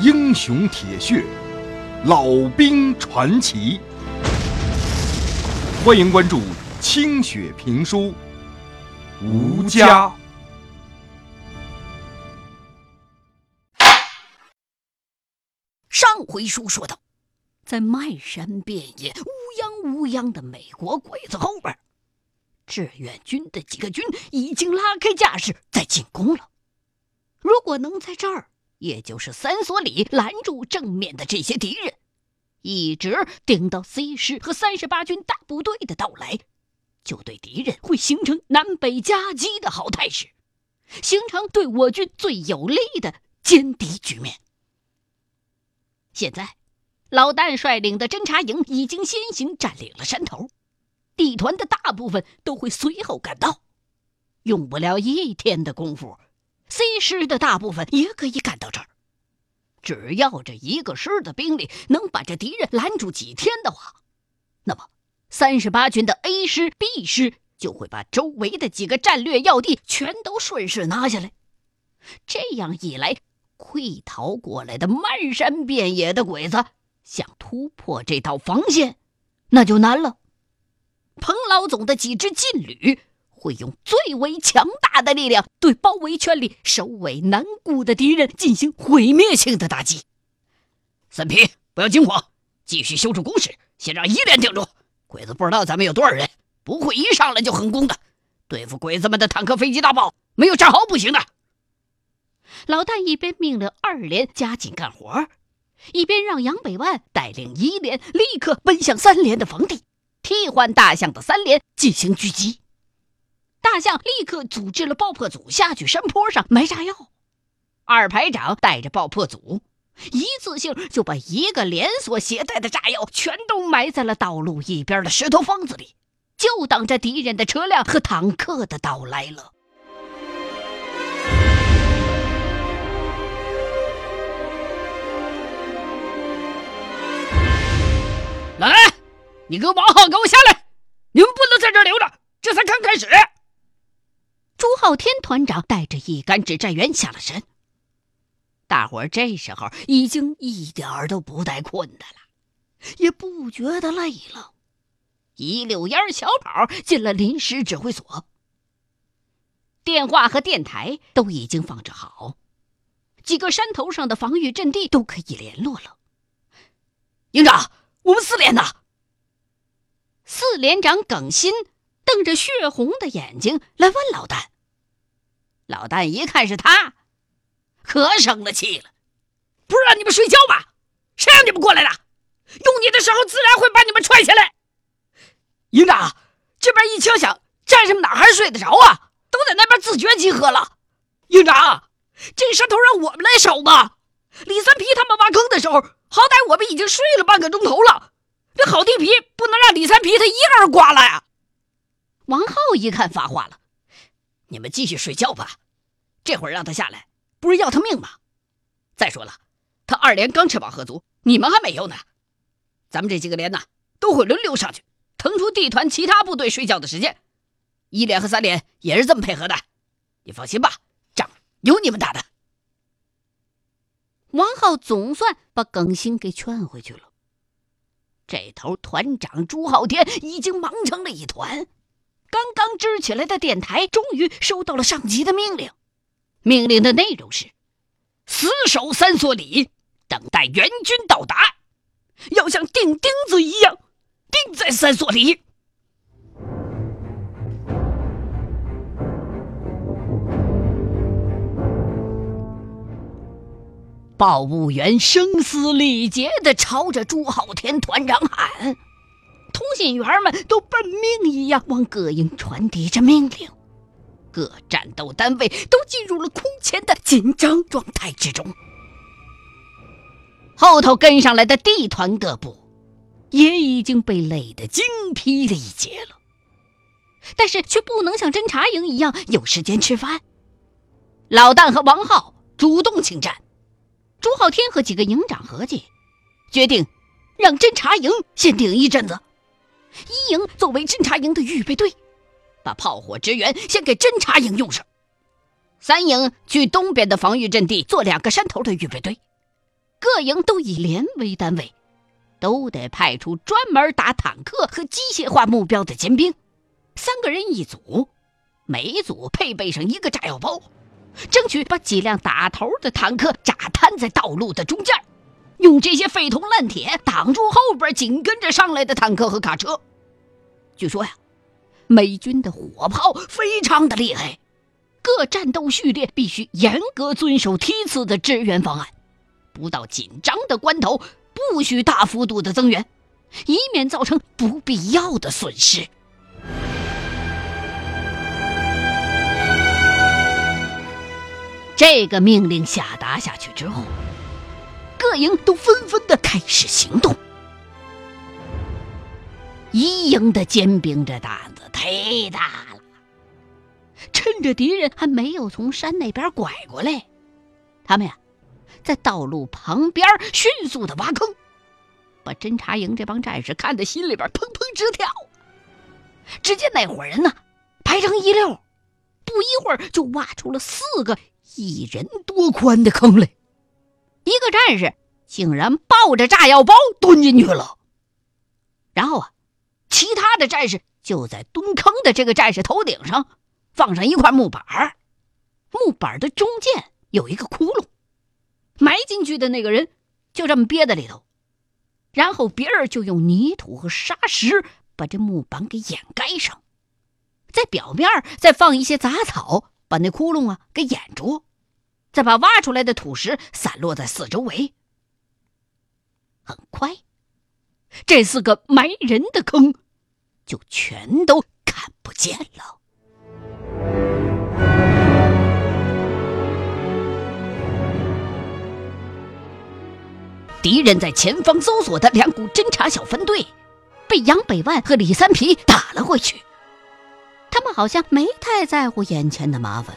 英雄铁血，老兵传奇。欢迎关注清雪评书，吴家。上回书说到，在漫山遍野、乌泱乌泱的美国鬼子后边，志愿军的几个军已经拉开架势在进攻了。如果能在这儿，也就是三所里拦住正面的这些敌人，一直顶到 C 师和三十八军大部队的到来，就对敌人会形成南北夹击的好态势，形成对我军最有利的歼敌局面。现在，老旦率领的侦察营已经先行占领了山头，地团的大部分都会随后赶到，用不了一天的功夫。C 师的大部分也可以赶到这儿，只要这一个师的兵力能把这敌人拦住几天的话，那么三十八军的 A 师、B 师就会把周围的几个战略要地全都顺势拿下来。这样一来，溃逃过来的漫山遍野的鬼子想突破这道防线，那就难了。彭老总的几支劲旅。会用最为强大的力量对包围圈里首尾难顾的敌人进行毁灭性的打击。三皮，不要惊慌，继续修筑工事，先让一连顶住。鬼子不知道咱们有多少人，不会一上来就横攻的。对付鬼子们的坦克、飞机、大炮，没有战壕不行的。老大一边命令二连加紧干活，一边让杨百万带领一连立刻奔向三连的防地，替换大象的三连进行狙击。大象立刻组织了爆破组下去山坡上埋炸药，二排长带着爆破组，一次性就把一个连所携带的炸药全都埋在了道路一边的石头缝子里，就等着敌人的车辆和坦克的到来了。来，你跟王浩给我下来！你们不能在这留着，这才刚开始。昊天团长带着一干指战员下了山。大伙儿这时候已经一点儿都不带困的了，也不觉得累了，一溜烟小跑进了临时指挥所。电话和电台都已经放置好，几个山头上的防御阵地都可以联络了。营长，我们四连呢？四连长耿新。瞪着血红的眼睛来问老旦，老旦一看是他，可生了气了。不是让你们睡觉吗？谁让你们过来的？用你的时候，自然会把你们踹下来。营长，这边一枪响，战士们哪还睡得着啊？都在那边自觉集合了。营长，这山头让我们来守吧。李三皮他们挖坑的时候，好歹我们已经睡了半个钟头了。这好地皮不能让李三皮他一个人刮了呀。王浩一看发话了：“你们继续睡觉吧，这会儿让他下来，不是要他命吗？再说了，他二连刚吃饱喝足，你们还没有呢。咱们这几个连呢，都会轮流上去，腾出地团其他部队睡觉的时间。一连和三连也是这么配合的，你放心吧，仗有你们打的。”王浩总算把耿兴给劝回去了。这头团长朱浩天已经忙成了一团。刚刚支起来的电台终于收到了上级的命令，命令的内容是：死守三所里，等待援军到达，要像钉钉子一样钉在三所里。报务员声嘶力竭地朝着朱浩天团长喊。通信员们都奔命一样往各营传递着命令，各战斗单位都进入了空前的紧张状态之中。后头跟上来的地团各部也已经被累得精疲力竭了，但是却不能像侦察营一样有时间吃饭。老旦和王浩主动请战，朱浩天和几个营长合计，决定让侦察营先顶一阵子。一营作为侦察营的预备队，把炮火支援先给侦察营用上；三营去东边的防御阵地做两个山头的预备队；各营都以连为单位，都得派出专门打坦克和机械化目标的尖兵，三个人一组，每组配备上一个炸药包，争取把几辆打头的坦克炸瘫在道路的中间，用这些废铜烂铁挡住后边紧跟着上来的坦克和卡车。据说呀，美军的火炮非常的厉害，各战斗序列必须严格遵守梯次的支援方案。不到紧张的关头，不许大幅度的增援，以免造成不必要的损失。这个命令下达下去之后，各营都纷纷的开始行动。一营的尖兵这胆子忒大了，趁着敌人还没有从山那边拐过来，他们呀。在道路旁边迅速的挖坑，把侦察营这帮战士看得心里边砰砰直跳。只见那伙人呢，排成一溜，不一会儿就挖出了四个一人多宽的坑来。一个战士竟然抱着炸药包蹲进去了。然后啊，其他的战士就在蹲坑的这个战士头顶上放上一块木板木板的中间有一个窟窿。埋进去的那个人就这么憋在里头，然后别人就用泥土和沙石把这木板给掩盖上，在表面再放一些杂草，把那窟窿啊给掩住，再把挖出来的土石散落在四周围。很快，这四个埋人的坑就全都看不见了。敌人在前方搜索的两股侦察小分队，被杨百万和李三皮打了回去。他们好像没太在乎眼前的麻烦，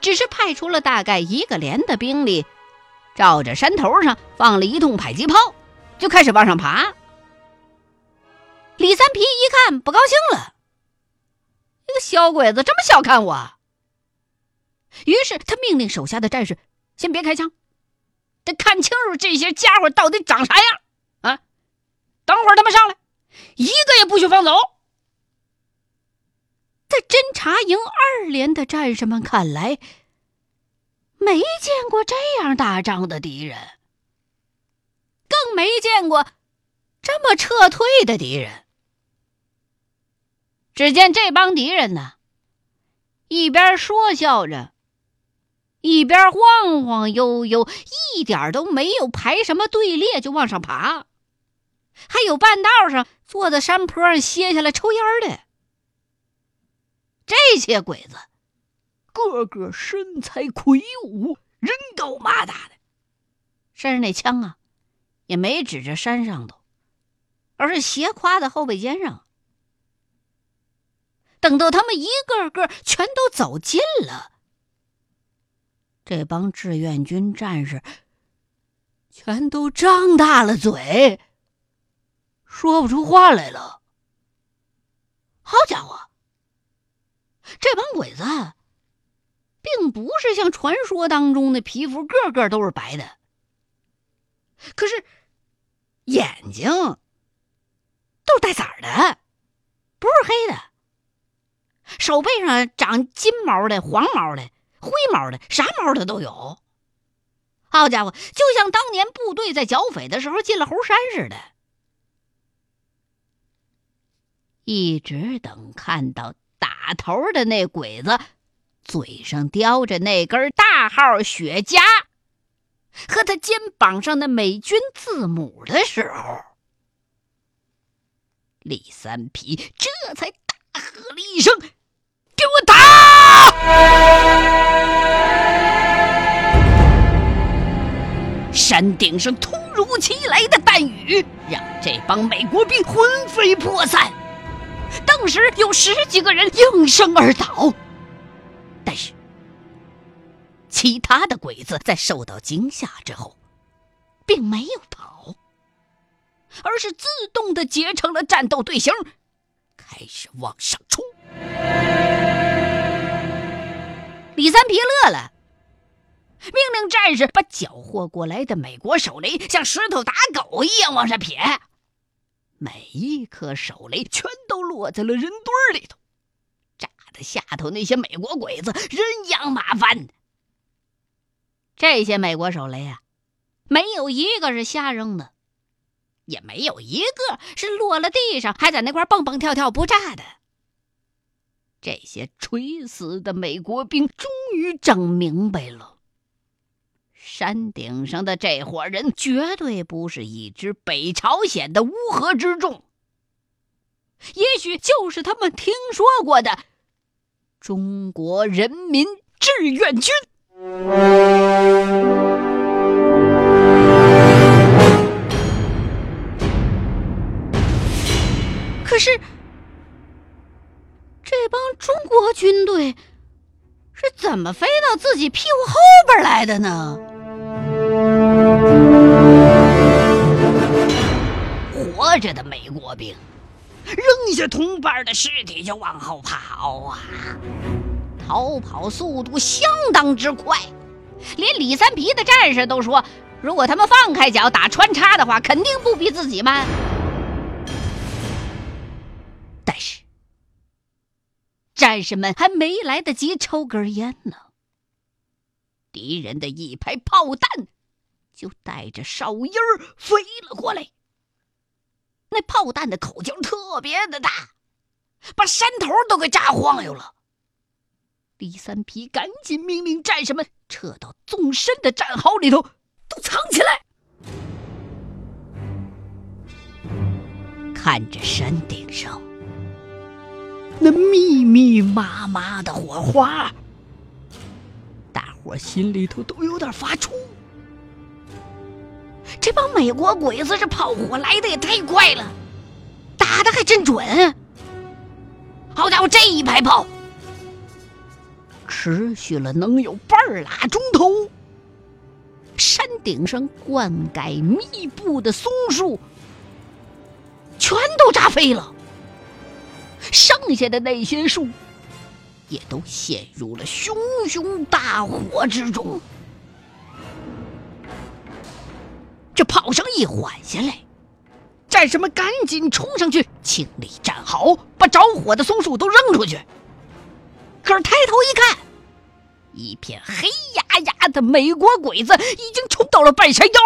只是派出了大概一个连的兵力，照着山头上放了一通迫击炮，就开始往上爬。李三皮一看不高兴了，这个小鬼子这么小看我，于是他命令手下的战士先别开枪。得看清楚这些家伙到底长啥样啊！等会儿他们上来，一个也不许放走。在侦察营二连的战士们看来，没见过这样打仗的敌人，更没见过这么撤退的敌人。只见这帮敌人呢，一边说笑着。一边晃晃悠悠，一点都没有排什么队列就往上爬，还有半道上坐在山坡上歇下来抽烟的。这些鬼子个个身材魁梧，人高马大的，身上那枪啊，也没指着山上头，而是斜挎在后背肩上。等到他们一个个全都走近了。这帮志愿军战士全都张大了嘴，说不出话来了。好家伙，这帮鬼子并不是像传说当中的皮肤个个都是白的，可是眼睛都是带色儿的，不是黑的。手背上长金毛的、黄毛的。灰毛的，啥毛的都有。好家伙，就像当年部队在剿匪的时候进了猴山似的。一直等看到打头的那鬼子嘴上叼着那根大号雪茄和他肩膀上的美军字母的时候，李三皮这才大喝了一声：“给我打！”山顶上突如其来的弹雨，让这帮美国兵魂飞魄散。当时有十几个人应声而倒，其他的鬼子在受到惊吓之后，并没有跑，而是自动的结成了战斗队形，开始往上冲。李三皮乐了。命令战士把缴获过来的美国手雷像石头打狗一样往上撇，每一颗手雷全都落在了人堆里头，炸得下头那些美国鬼子人仰马翻。这些美国手雷啊，没有一个是瞎扔的，也没有一个是落了地上还在那块蹦蹦跳跳不炸的。这些垂死的美国兵终于整明白了。山顶上的这伙人绝对不是一支北朝鲜的乌合之众，也许就是他们听说过的中国人民志愿军。可是，这帮中国军队是怎么飞到自己屁股后边来的呢？活着的美国兵扔下同伴的尸体就往后跑啊，逃跑速度相当之快，连李三皮的战士都说，如果他们放开脚打穿插的话，肯定不比自己慢。但是，战士们还没来得及抽根烟呢，敌人的一排炮弹。就带着哨音飞了过来。那炮弹的口径特别的大，把山头都给炸晃悠了。李三皮赶紧命令战士们撤到纵深的战壕里头，都藏起来。看着山顶上那密密麻麻的火花，大伙心里头都有点发怵。这帮美国鬼子，这炮火来的也太快了，打的还真准。好家伙，这一排炮持续了能有半拉钟头，山顶上灌溉密布的松树全都炸飞了，剩下的那些树也都陷入了熊熊大火之中。这炮声一缓下来，战士们赶紧冲上去清理战壕，把着火的松树都扔出去。可是抬头一看，一片黑压压的美国鬼子已经冲到了半山腰，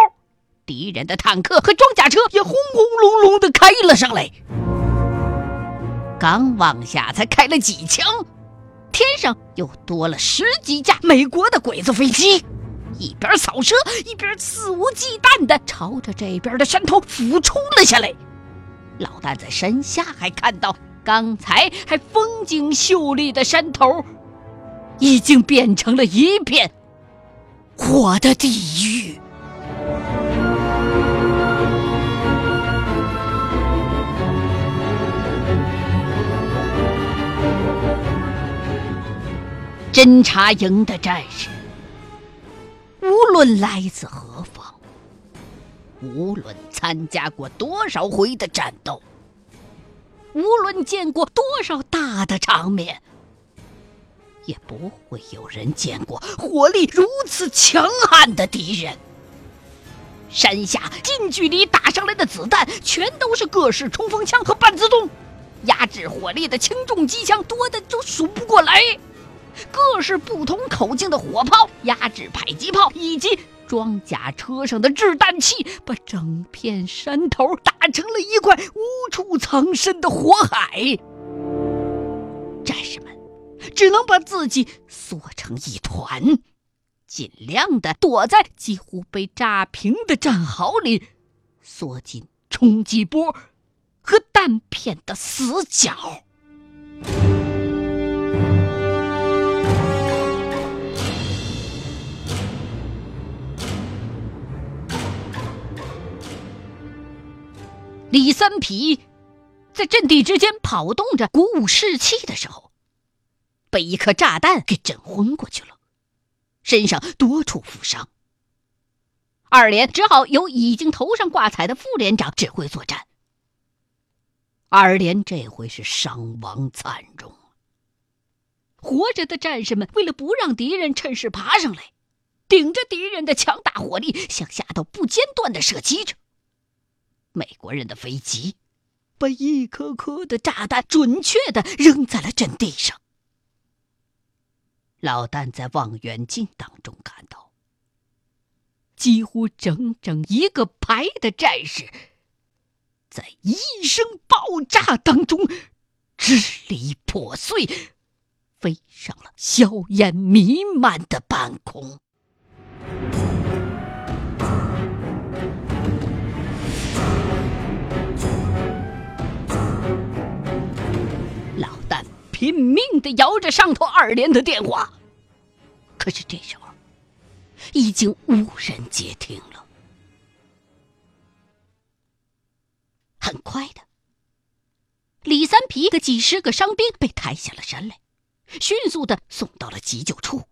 敌人的坦克和装甲车也轰轰隆隆的开了上来。刚往下才开了几枪，天上又多了十几架美国的鬼子飞机。一边扫射，一边肆无忌惮的朝着这边的山头俯冲了下来。老大在山下还看到，刚才还风景秀丽的山头，已经变成了一片火的地狱。侦察营的战士。无论来自何方，无论参加过多少回的战斗，无论见过多少大的场面，也不会有人见过火力如此强悍的敌人。山下近距离打上来的子弹，全都是各式冲锋枪和半自动，压制火力的轻重机枪多的都数不过来。各式不同口径的火炮、压制迫击炮以及装甲车上的掷弹器，把整片山头打成了一块无处藏身的火海。战士们只能把自己缩成一团，尽量的躲在几乎被炸平的战壕里，缩进冲击波和弹片的死角。李三皮在阵地之间跑动着，鼓舞士气的时候，被一颗炸弹给震昏过去了，身上多处负伤。二连只好由已经头上挂彩的副连长指挥作战。二连这回是伤亡惨重，活着的战士们为了不让敌人趁势爬上来，顶着敌人的强大火力，向下头不间断的射击着。美国人的飞机把一颗颗的炸弹准确的扔在了阵地上。老旦在望远镜当中看到，几乎整整一个排的战士，在一声爆炸当中支离破碎，飞上了硝烟弥漫的半空。拼命的摇着上头二连的电话，可是这时候已经无人接听了。很快的，李三皮的几十个伤兵被抬下了山来，迅速的送到了急救处。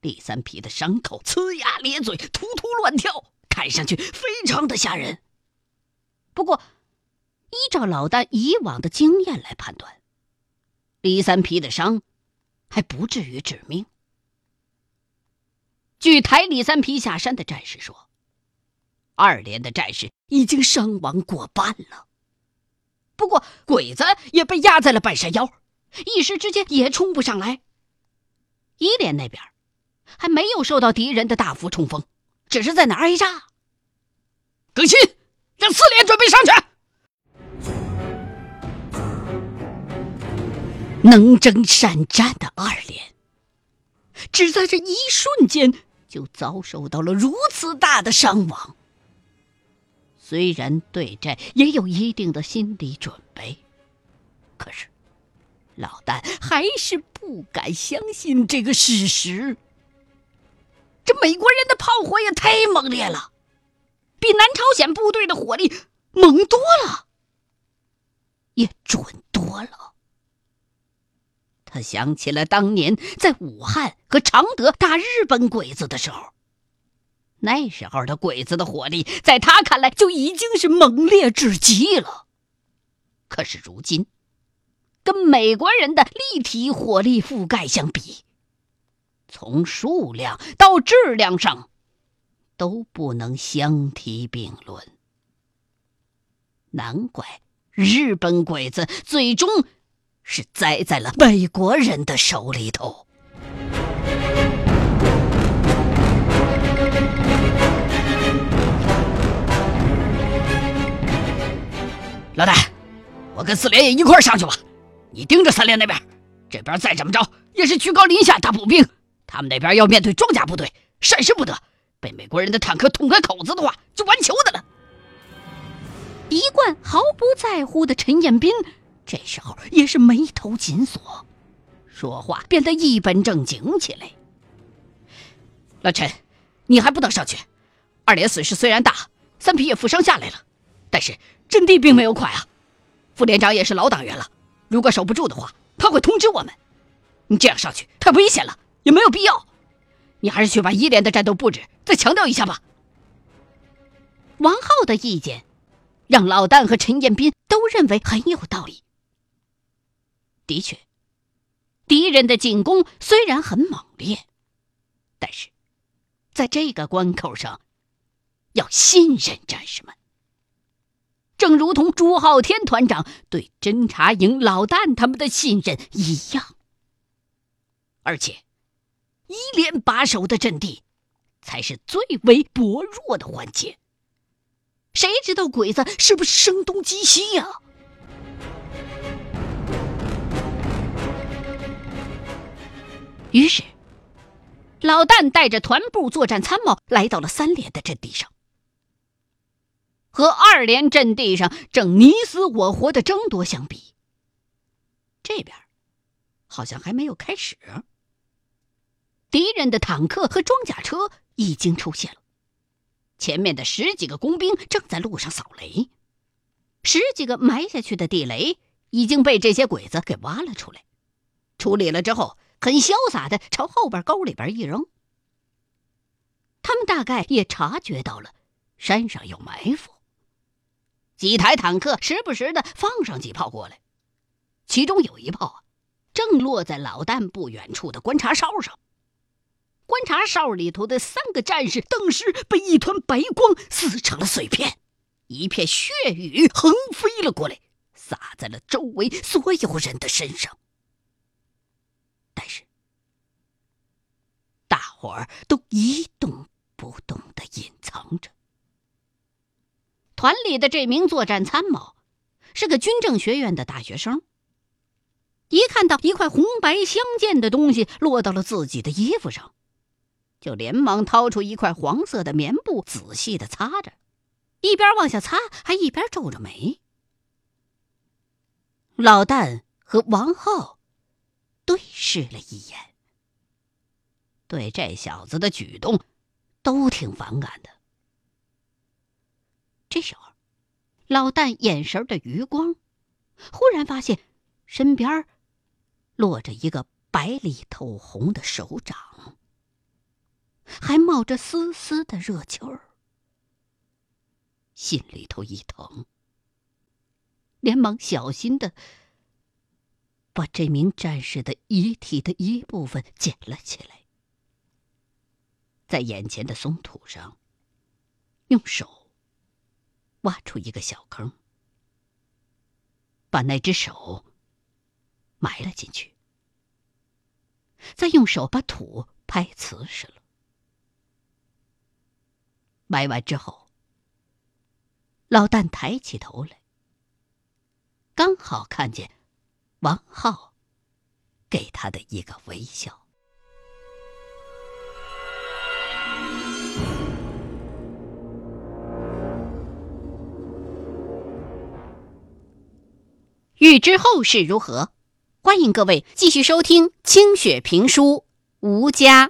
李三皮的伤口呲牙咧嘴，突突乱跳，看上去非常的吓人。不过，依照老旦以往的经验来判断。李三皮的伤还不至于致命。据抬李三皮下山的战士说，二连的战士已经伤亡过半了。不过鬼子也被压在了半山腰，一时之间也冲不上来。一连那边还没有受到敌人的大幅冲锋，只是在那挨炸。更新，让四连准备上去。能征善战的二连，只在这一瞬间就遭受到了如此大的伤亡。虽然对战也有一定的心理准备，可是老旦还是不敢相信这个事实。这美国人的炮火也太猛烈了，比南朝鲜部队的火力猛多了，也准多了。想起了当年在武汉和常德打日本鬼子的时候，那时候的鬼子的火力，在他看来就已经是猛烈至极了。可是如今，跟美国人的立体火力覆盖相比，从数量到质量上，都不能相提并论。难怪日本鬼子最终。是栽在了美国人的手里头。老大，我跟四连也一块上去吧。你盯着三连那边，这边再怎么着也是居高临下打步兵。他们那边要面对装甲部队，闪失不得。被美国人的坦克捅开口子的话，就完球的了。一贯毫不在乎的陈彦斌。这时候也是眉头紧锁，说话变得一本正经起来。老陈，你还不能上去。二连损失虽然大，三皮也负伤下来了，但是阵地并没有垮啊。副连长也是老党员了，如果守不住的话，他会通知我们。你这样上去太危险了，也没有必要。你还是去把一连的战斗布置再强调一下吧。王浩的意见，让老旦和陈彦斌都认为很有道理。的确，敌人的进攻虽然很猛烈，但是在这个关口上，要信任战士们。正如同朱浩天团长对侦察营老旦他们的信任一样。而且，一连把守的阵地，才是最为薄弱的环节。谁知道鬼子是不是声东击西呀？于是，老旦带着团部作战参谋来到了三连的阵地上。和二连阵地上正你死我活的争夺相比，这边好像还没有开始。敌人的坦克和装甲车已经出现了，前面的十几个工兵正在路上扫雷，十几个埋下去的地雷已经被这些鬼子给挖了出来，处理了之后。很潇洒的朝后边沟里边一扔。他们大概也察觉到了山上有埋伏，几台坦克时不时的放上几炮过来，其中有一炮啊，正落在老旦不远处的观察哨上。观察哨里头的三个战士顿时被一团白光撕成了碎片，一片血雨横飞了过来，洒在了周围所有人的身上。但是，大伙儿都一动不动的隐藏着。团里的这名作战参谋是个军政学院的大学生。一看到一块红白相间的东西落到了自己的衣服上，就连忙掏出一块黄色的棉布，仔细的擦着，一边往下擦，还一边皱着眉。老旦和王浩对视了一眼，对这小子的举动都挺反感的。这时候，老旦眼神的余光忽然发现身边。落着一个白里透红的手掌，还冒着丝丝的热气儿，心里头一疼，连忙小心的把这名战士的遗体的一部分捡了起来，在眼前的松土上用手挖出一个小坑，把那只手。埋了进去，再用手把土拍瓷实了。埋完之后，老旦抬起头来，刚好看见王浩给他的一个微笑。欲知后事如何？欢迎各位继续收听清雪评书《吴家》。